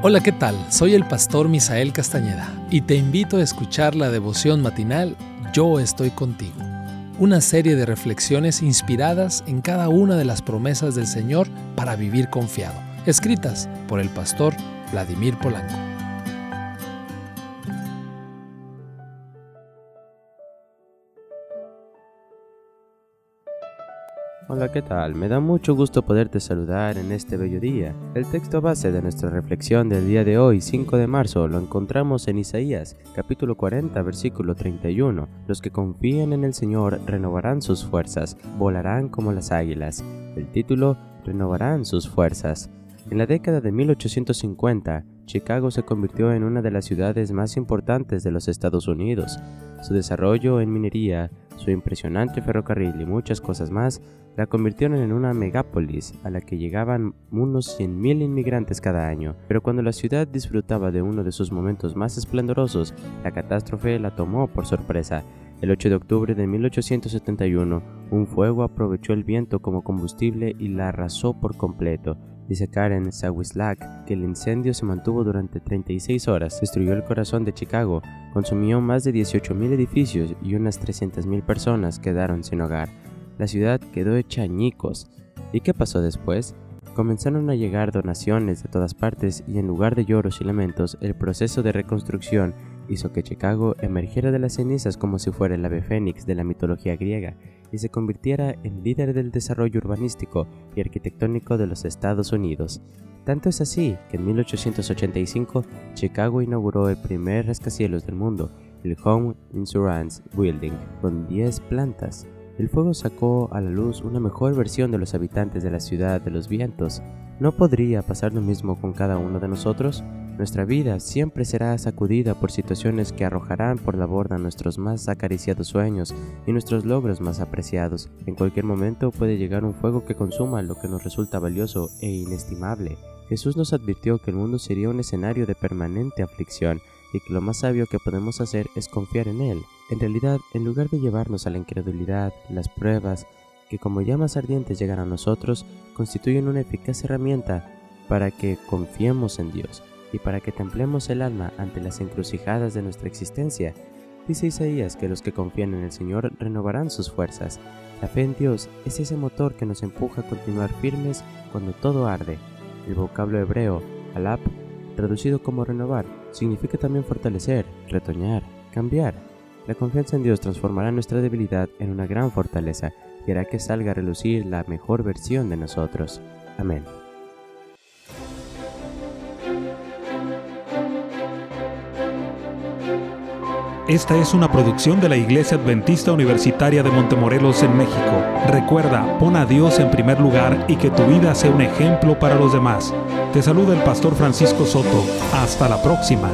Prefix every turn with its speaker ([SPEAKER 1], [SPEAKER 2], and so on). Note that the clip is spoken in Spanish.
[SPEAKER 1] Hola, ¿qué tal? Soy el pastor Misael Castañeda y te invito a escuchar la devoción matinal Yo estoy contigo, una serie de reflexiones inspiradas en cada una de las promesas del Señor para vivir confiado, escritas por el pastor Vladimir Polanco.
[SPEAKER 2] Hola, ¿qué tal? Me da mucho gusto poderte saludar en este bello día. El texto base de nuestra reflexión del día de hoy, 5 de marzo, lo encontramos en Isaías, capítulo 40, versículo 31. Los que confíen en el Señor renovarán sus fuerzas, volarán como las águilas. El título, renovarán sus fuerzas. En la década de 1850, Chicago se convirtió en una de las ciudades más importantes de los Estados Unidos. Su desarrollo en minería, su impresionante ferrocarril y muchas cosas más la convirtieron en una megápolis a la que llegaban unos 100.000 inmigrantes cada año. Pero cuando la ciudad disfrutaba de uno de sus momentos más esplendorosos, la catástrofe la tomó por sorpresa. El 8 de octubre de 1871, un fuego aprovechó el viento como combustible y la arrasó por completo. Dice Karen Sawislak que el incendio se mantuvo durante 36 horas, destruyó el corazón de Chicago, consumió más de 18.000 edificios y unas 300.000 personas quedaron sin hogar. La ciudad quedó hecha añicos. ¿Y qué pasó después? Comenzaron a llegar donaciones de todas partes y en lugar de lloros y lamentos, el proceso de reconstrucción hizo que Chicago emergiera de las cenizas como si fuera el ave fénix de la mitología griega y se convirtiera en líder del desarrollo urbanístico y arquitectónico de los Estados Unidos. Tanto es así que en 1885 Chicago inauguró el primer rascacielos del mundo, el Home Insurance Building, con 10 plantas. El fuego sacó a la luz una mejor versión de los habitantes de la ciudad de los vientos. ¿No podría pasar lo mismo con cada uno de nosotros? Nuestra vida siempre será sacudida por situaciones que arrojarán por la borda nuestros más acariciados sueños y nuestros logros más apreciados. En cualquier momento puede llegar un fuego que consuma lo que nos resulta valioso e inestimable. Jesús nos advirtió que el mundo sería un escenario de permanente aflicción y que lo más sabio que podemos hacer es confiar en Él. En realidad, en lugar de llevarnos a la incredulidad, las pruebas, que como llamas ardientes llegan a nosotros, constituyen una eficaz herramienta para que confiemos en Dios y para que templemos el alma ante las encrucijadas de nuestra existencia. Dice Isaías que los que confían en el Señor renovarán sus fuerzas. La fe en Dios es ese motor que nos empuja a continuar firmes cuando todo arde. El vocablo hebreo, alap, traducido como renovar, significa también fortalecer, retoñar, cambiar. La confianza en Dios transformará nuestra debilidad en una gran fortaleza y hará que salga a relucir la mejor versión de nosotros. Amén.
[SPEAKER 3] Esta es una producción de la Iglesia Adventista Universitaria de Montemorelos en México. Recuerda, pon a Dios en primer lugar y que tu vida sea un ejemplo para los demás. Te saluda el pastor Francisco Soto. Hasta la próxima.